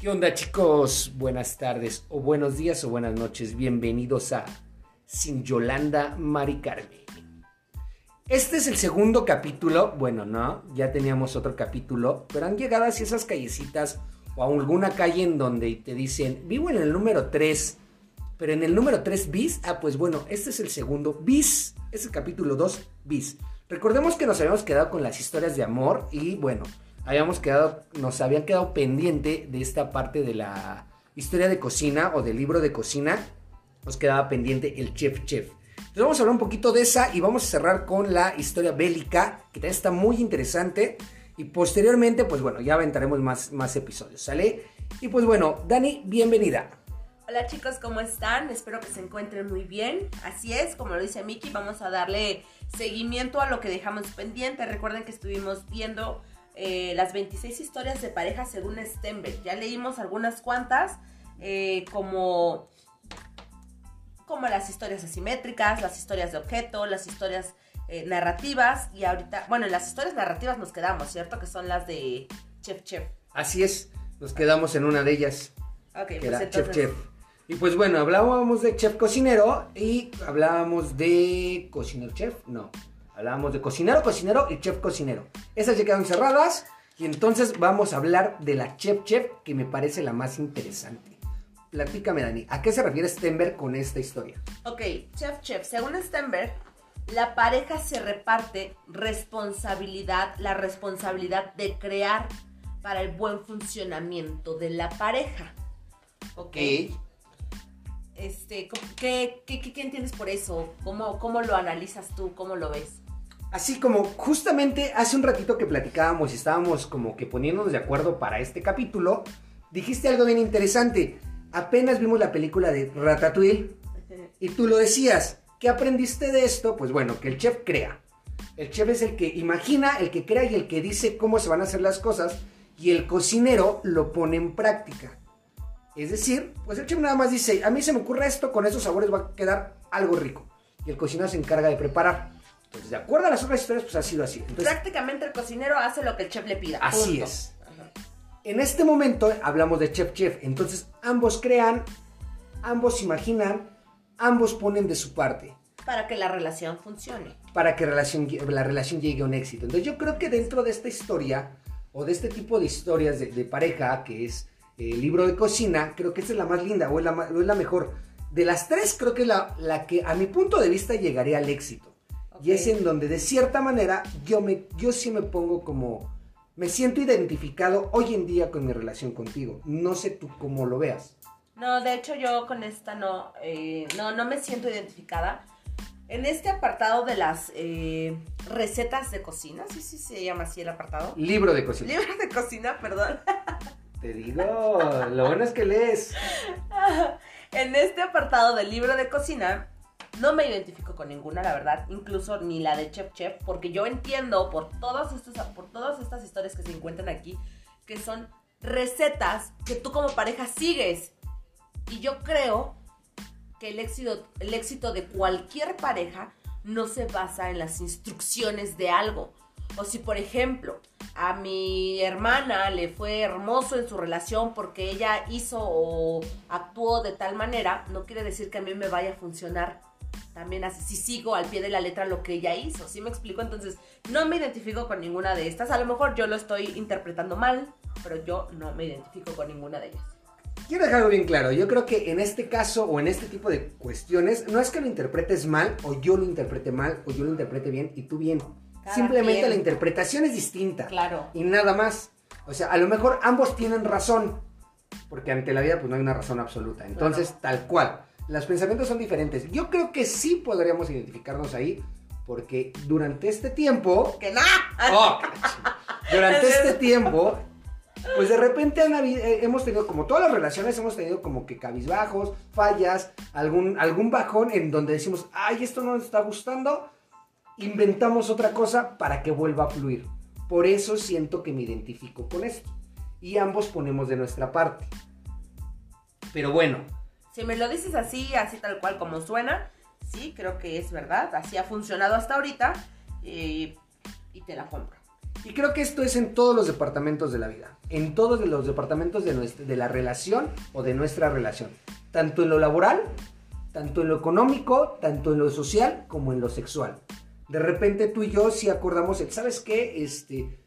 ¿Qué onda chicos? Buenas tardes o buenos días o buenas noches. Bienvenidos a Sin Yolanda Mari Carmen. Este es el segundo capítulo. Bueno, no, ya teníamos otro capítulo, pero han llegado así esas callecitas o a alguna calle en donde te dicen, vivo en el número 3, pero en el número 3 bis, ah, pues bueno, este es el segundo bis, es el capítulo 2 bis. Recordemos que nos habíamos quedado con las historias de amor y bueno, habíamos quedado, nos habían quedado pendiente de esta parte de la historia de cocina o del libro de cocina. Nos quedaba pendiente el chef chef. Entonces vamos a hablar un poquito de esa y vamos a cerrar con la historia bélica, que también está muy interesante. Y posteriormente, pues bueno, ya aventaremos más, más episodios, ¿sale? Y pues bueno, Dani, bienvenida. Hola chicos, ¿cómo están? Espero que se encuentren muy bien. Así es, como lo dice Miki, vamos a darle seguimiento a lo que dejamos pendiente. Recuerden que estuvimos viendo eh, las 26 historias de pareja según Stenberg. Ya leímos algunas cuantas, eh, como, como las historias asimétricas, las historias de objeto, las historias eh, narrativas. Y ahorita, bueno, en las historias narrativas nos quedamos, ¿cierto? Que son las de Chef Chef. Así es, nos quedamos en una de ellas. Ok, que pues era entonces... Chef Chef. Y pues bueno, hablábamos de chef cocinero y hablábamos de cocinero chef, no. Hablábamos de cocinero cocinero y chef cocinero. Esas ya quedaron cerradas y entonces vamos a hablar de la chef chef que me parece la más interesante. Platícame Dani, ¿a qué se refiere Stenberg con esta historia? Ok, Chef Chef, según Stenberg, la pareja se reparte responsabilidad, la responsabilidad de crear para el buen funcionamiento de la pareja. Ok. Este, ¿qué, qué, qué, qué entiendes por eso? ¿Cómo, ¿Cómo lo analizas tú? ¿Cómo lo ves? Así como justamente hace un ratito que platicábamos y estábamos como que poniéndonos de acuerdo para este capítulo, dijiste algo bien interesante. Apenas vimos la película de Ratatouille y tú lo decías. ¿Qué aprendiste de esto? Pues bueno, que el chef crea. El chef es el que imagina, el que crea y el que dice cómo se van a hacer las cosas y el cocinero lo pone en práctica. Es decir, pues el chef nada más dice, a mí se me ocurre esto, con esos sabores va a quedar algo rico. Y el cocinero se encarga de preparar. Entonces, de acuerdo a las otras historias, pues ha sido así. Entonces, Prácticamente el cocinero hace lo que el chef le pida. Así punto. es. Ajá. En este momento hablamos de chef chef. Entonces, ambos crean, ambos imaginan, ambos ponen de su parte Para que la relación funcione. para que relación- la relación llegue a un éxito. Entonces, yo creo que dentro de esta historia o de este tipo de historias de, de pareja, que es el libro de cocina, creo que esta es la más linda o es la, ma- o es la mejor. De las tres, creo que es la, la que a mi punto de vista llegaría al éxito. Y es en donde de cierta manera yo, me, yo sí me pongo como... Me siento identificado hoy en día con mi relación contigo. No sé tú cómo lo veas. No, de hecho yo con esta no, eh, no, no me siento identificada. En este apartado de las eh, recetas de cocina, sí, sí se llama así el apartado. Libro de cocina. Libro de cocina, perdón. Te digo, lo bueno es que lees. en este apartado del libro de cocina, no me identifico con ninguna, la verdad, incluso ni la de Chef Chef, porque yo entiendo por, todos estos, por todas estas historias que se encuentran aquí, que son recetas que tú como pareja sigues. Y yo creo que el éxito, el éxito de cualquier pareja no se basa en las instrucciones de algo. O si, por ejemplo, a mi hermana le fue hermoso en su relación porque ella hizo o actuó de tal manera, no quiere decir que a mí me vaya a funcionar también así, si sigo al pie de la letra lo que ella hizo, ¿sí me explico? Entonces, no me identifico con ninguna de estas, a lo mejor yo lo estoy interpretando mal, pero yo no me identifico con ninguna de ellas. Quiero dejarlo bien claro. Yo creo que en este caso o en este tipo de cuestiones, no es que lo interpretes mal o yo lo interprete mal o yo lo interprete bien y tú bien. Cada Simplemente quien. la interpretación es distinta. Claro. Y nada más. O sea, a lo mejor ambos tienen razón. Porque ante la vida pues no hay una razón absoluta. Entonces, tal cual. Los pensamientos son diferentes. Yo creo que sí podríamos identificarnos ahí. Porque durante este tiempo... ¡Que no! ¡Oh! durante este tiempo... Pues de repente han habido- eh, hemos tenido, como todas las relaciones, hemos tenido como que cabizbajos, fallas, algún, algún bajón en donde decimos, ay, esto no nos está gustando, inventamos otra cosa para que vuelva a fluir. Por eso siento que me identifico con esto. Y ambos ponemos de nuestra parte. Pero bueno, Si me lo dices así, así tal cual como suena, sí, creo que es verdad. Así ha funcionado hasta ahorita eh, y te la compro. Y creo que esto es en todos los departamentos de la vida, en todos los departamentos de, nuestra, de la relación o de nuestra relación, tanto en lo laboral, tanto en lo económico, tanto en lo social como en lo sexual. De repente tú y yo sí acordamos, ¿sabes qué? Este,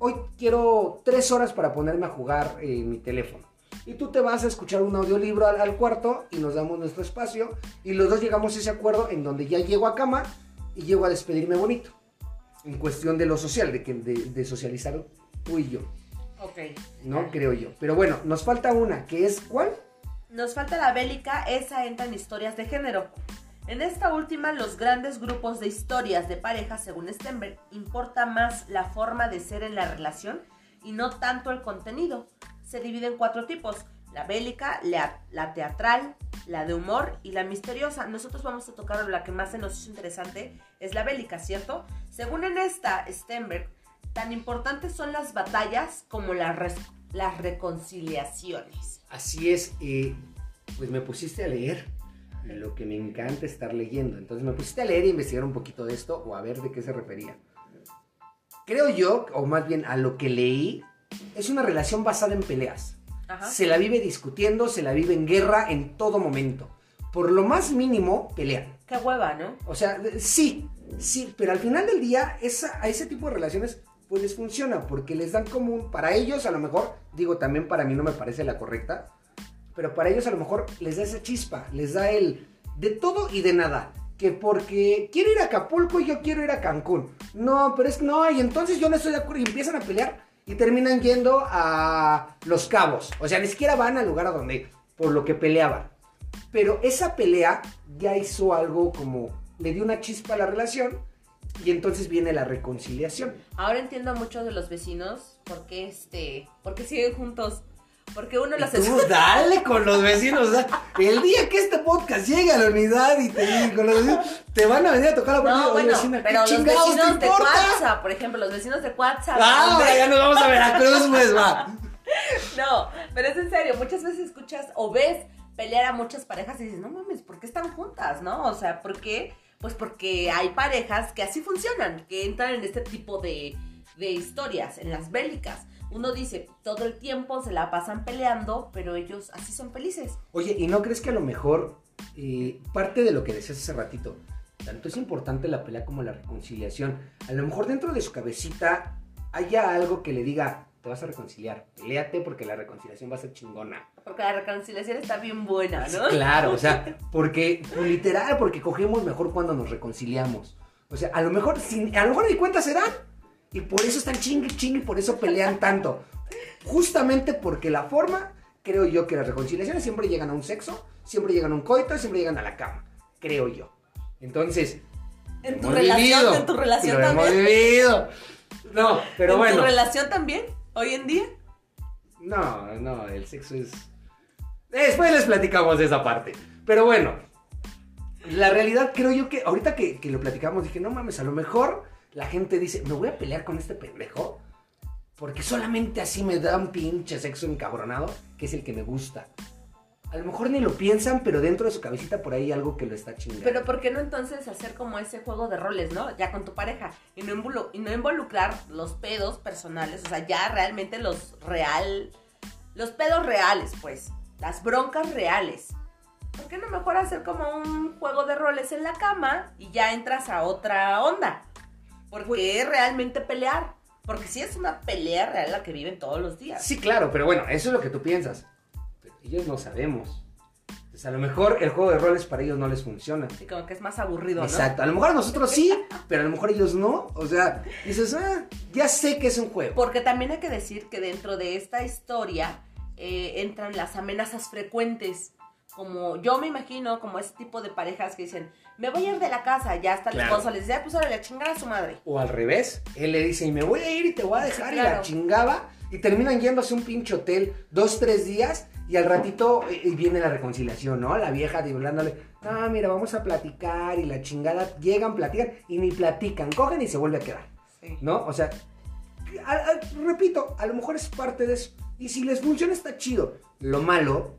hoy quiero tres horas para ponerme a jugar en mi teléfono. Y tú te vas a escuchar un audiolibro al, al cuarto y nos damos nuestro espacio y los dos llegamos a ese acuerdo en donde ya llego a cama y llego a despedirme bonito. En cuestión de lo social, de, que, de, de socializar tú y yo. Ok. No, creo yo. Pero bueno, nos falta una, que es ¿cuál? Nos falta la bélica, esa entra en historias de género. En esta última, los grandes grupos de historias de pareja, según Stenberg, importa más la forma de ser en la relación y no tanto el contenido. Se divide en cuatro tipos, la bélica, la, la teatral, la de humor y la misteriosa. Nosotros vamos a tocar la que más se nos hizo interesante, es la bélica, ¿cierto? Según en esta, Stenberg, tan importantes son las batallas como las, las reconciliaciones. Así es, pues me pusiste a leer lo que me encanta estar leyendo. Entonces me pusiste a leer e investigar un poquito de esto o a ver de qué se refería. Creo yo, o más bien a lo que leí, es una relación basada en peleas. Ajá. Se la vive discutiendo, se la vive en guerra en todo momento. Por lo más mínimo, pelean. Qué hueva, ¿no? O sea, sí, sí, pero al final del día, esa, a ese tipo de relaciones, pues les funciona, porque les dan como un, para ellos a lo mejor, digo, también para mí no me parece la correcta, pero para ellos a lo mejor les da esa chispa, les da el de todo y de nada. Que porque quiero ir a Acapulco y yo quiero ir a Cancún. No, pero es que no, y entonces yo no estoy de acuerdo y empiezan a pelear y terminan yendo a Los Cabos. O sea, ni siquiera van al lugar a donde, por lo que peleaban. Pero esa pelea ya hizo algo como, le dio una chispa a la relación y entonces viene la reconciliación. Ahora entiendo a muchos de los vecinos por qué este, por qué siguen juntos. Porque uno los Y tú dale con los vecinos. o sea, el día que este podcast llegue a la unidad y te, con los vecinos, te van a venir a tocar la puerta. No, bueno, vecina, ¿qué pero los vecinos de? WhatsApp, por ejemplo, los vecinos de WhatsApp. Ah, ahora ya nos vamos a Veracruz, pues va. No, pero es en serio, muchas veces escuchas o ves pelear a muchas parejas y dices, no mames, ¿por qué están juntas, no? O sea, ¿por qué? Pues porque hay parejas que así funcionan, que entran en este tipo de, de historias, en las bélicas. Uno dice, todo el tiempo se la pasan peleando, pero ellos así son felices. Oye, ¿y no crees que a lo mejor eh, parte de lo que decías hace ratito, tanto es importante la pelea como la reconciliación? A lo mejor dentro de su cabecita haya algo que le diga, te vas a reconciliar, peleate porque la reconciliación va a ser chingona. Porque la reconciliación está bien buena, ¿no? Claro, o sea, porque, literal, porque cogemos mejor cuando nos reconciliamos. O sea, a lo mejor, sin, a lo mejor ni cuenta se dan. Y por eso están chingue, chingue, y por eso pelean tanto. Justamente porque la forma, creo yo que las reconciliaciones siempre llegan a un sexo, siempre llegan a un coito, siempre llegan a la cama. Creo yo. Entonces, En tu hemos relación, vivido, en tu relación lo hemos también. vivido. No, pero ¿En bueno. tu relación también? Hoy en día. No, no, el sexo es. Después les platicamos de esa parte. Pero bueno, la realidad creo yo que ahorita que, que lo platicamos dije, no mames, a lo mejor la gente dice, me voy a pelear con este pendejo porque solamente así me da un pinche sexo encabronado, que es el que me gusta. A lo mejor ni lo piensan, pero dentro de su cabecita por ahí hay algo que lo está chingando. Pero ¿por qué no entonces hacer como ese juego de roles, ¿no? Ya con tu pareja y no, involu- y no involucrar los pedos personales, o sea, ya realmente los real, los pedos reales, pues, las broncas reales. ¿Por qué no mejor hacer como un juego de roles en la cama y ya entras a otra onda? Porque es realmente pelear. Porque sí es una pelea real la que viven todos los días. Sí, claro, pero bueno, eso es lo que tú piensas. Pero ellos no sabemos. Entonces, a lo mejor el juego de roles para ellos no les funciona. Y como que es más aburrido, ¿no? Exacto, a lo mejor a nosotros sí, pero a lo mejor ellos no. O sea, dices, ah, ya sé que es un juego. Porque también hay que decir que dentro de esta historia eh, entran las amenazas frecuentes. Como yo me imagino, como ese tipo de parejas que dicen, me voy a ir de la casa, ya está el Claro. esposo, les dice, "Ah, pues ahora a chingar a su madre. O al revés, él le dice, y me voy a ir y te voy a dejar, Sí, y la chingaba. Y terminan yéndose a un pinche hotel dos, tres días, y al ratito eh, viene la reconciliación, ¿no? La vieja hablándole, ah, mira, vamos a platicar, y la chingada, llegan, platican, y ni platican, cogen y se vuelve a quedar. Sí. ¿no? O sea, a- a- repito, a lo mejor es parte de eso. Y si les funciona está chido. Lo malo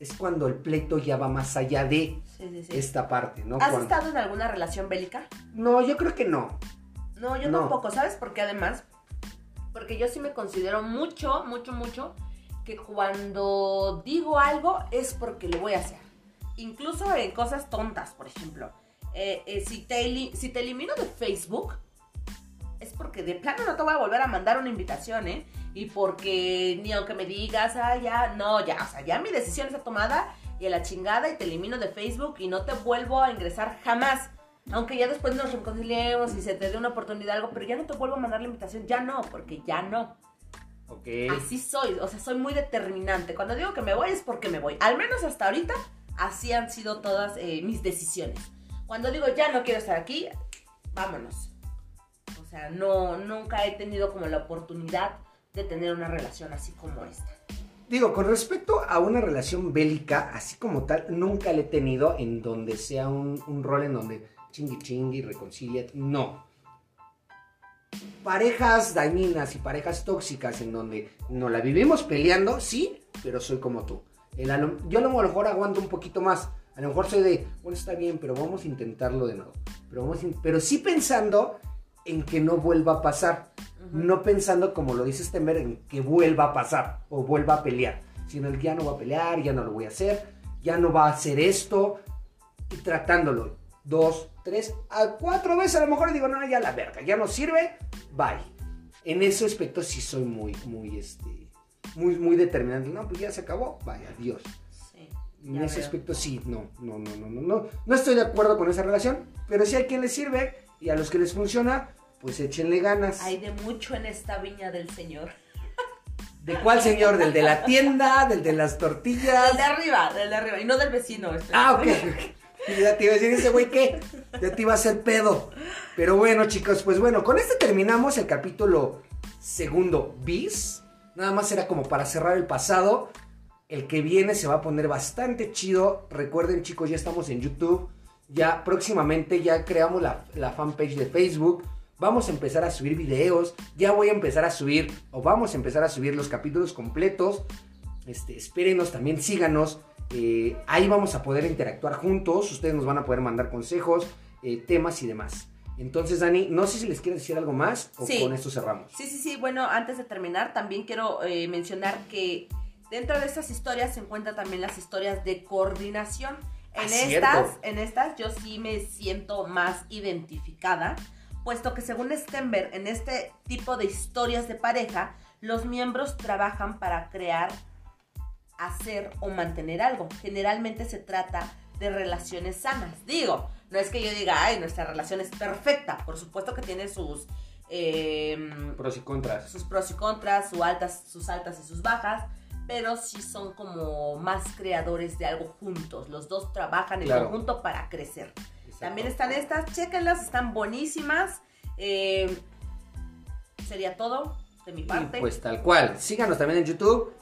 es cuando el pleito ya va más allá de Sí, esta parte, ¿no? ¿Has Cuando- estado en alguna relación bélica? No, yo creo que no. No, yo No. tampoco, ¿sabes? Porque además, Porque yo sí me considero mucho, mucho, mucho que cuando digo algo es porque lo voy a hacer. Incluso en cosas tontas, por ejemplo. Eh, eh, si, te, si te elimino de Facebook, es porque de plano no te voy a volver a mandar una invitación, ¿eh? Y porque ni aunque me digas, ah, ya, no, ya, o sea, ya mi decisión está tomada y a la chingada y te elimino de Facebook y no te vuelvo a ingresar jamás. Aunque ya después nos reconciliemos y se te dé una oportunidad algo, pero ya no te vuelvo a mandar la invitación, ya no, porque ya no. Ok. Así soy, o sea, soy muy determinante. Cuando digo que me voy es porque me voy. Al menos hasta ahorita, así han sido todas eh, mis decisiones. Cuando digo ya no quiero estar aquí, vámonos. O sea, no, nunca he tenido como la oportunidad de tener una relación así como esta. Digo, con respecto a una relación bélica, así como tal, nunca la he tenido en donde sea un, rol en donde chingui chingui, reconcilia. No. Parejas dañinas y parejas tóxicas en donde no la vivimos peleando, sí, pero soy como tú. Yo a lo mejor aguanto un poquito más. A lo mejor soy de, bueno, está bien, pero vamos a intentarlo de nuevo. Pero sí pensando en que no vuelva a pasar. No pensando, como lo dice Stemmer, en que vuelva a pasar o vuelva a pelear. Sino el ya no va a pelear, ya no lo voy a hacer, ya no va a hacer esto. Y tratándolo dos, tres, a cuatro veces a lo mejor digo, no, ya la verga, ya no sirve, bye. En ese aspecto sí soy muy, muy, este, muy, muy determinante. No, pues ya se acabó, vaya, adiós. en ese aspecto sí, no, no, no, no, no, no. No estoy de acuerdo con esa relación, pero si hay quien les sirve y a los que les funciona, pues échenle ganas. Hay de mucho en esta viña del Señor. ¿De cuál señor? ¿Del de la tienda? ¿Del de las tortillas? Del de arriba, del de arriba, y no del vecino. Ah, ok. ya te iba a decir ese güey qué, ya te iba a hacer pedo. Pero bueno, chicos, pues bueno, con este terminamos el capítulo segundo bis. Nada más era como para cerrar el pasado. El que viene se va a poner bastante chido. Recuerden, chicos, ya estamos en YouTube. Ya próximamente ya creamos la, la fanpage de Facebook. Vamos a empezar a subir videos. Ya voy a empezar a subir, o vamos a empezar a subir los capítulos completos. Este, espérenos, también síganos. Eh, ahí vamos a poder interactuar juntos. Ustedes nos van a poder mandar consejos, eh, temas y demás. Entonces, Dani, no sé si les quieres decir algo más o con esto cerramos. Sí, sí, sí. Bueno, antes de terminar, también quiero eh, mencionar que dentro de estas historias se encuentran también las historias de coordinación. En ah, estas, en estas yo sí me siento más identificada, puesto que según Stenberg, en este tipo de historias de pareja, los miembros trabajan para crear, hacer o mantener algo. Generalmente se trata de relaciones sanas. Digo, no es que yo diga, ay, nuestra relación es perfecta. Por supuesto que tiene sus... Em, pros y contras. Sus pros y contras, sus altas, sus altas y sus bajas pero sí son como más creadores de algo juntos. Los dos trabajan en conjunto para crecer. También están estas, chéquenlas, están buenísimas. Eh, sería todo de mi parte. pues tal cual. Síganos también en YouTube,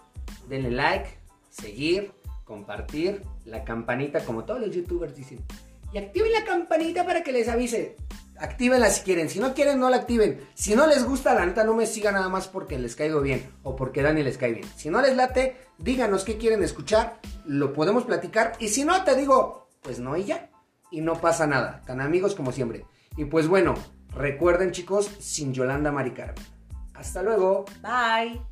denle like, seguir, compartir, la campanita, como todos los youtubers dicen. Y activen la campanita para que les avise. Actívenla si quieren. Si no quieren, no la activen. Si no les gusta, la neta, no me sigan nada más porque les caigo bien o porque Dani les cae bien. Si no les late, díganos qué quieren escuchar. Lo podemos platicar. Y si no, te digo, pues no y ya. Y no pasa nada. Tan amigos como siempre. Y pues bueno, recuerden chicos, sin Yolanda Maricarmen. Hasta luego. Bye.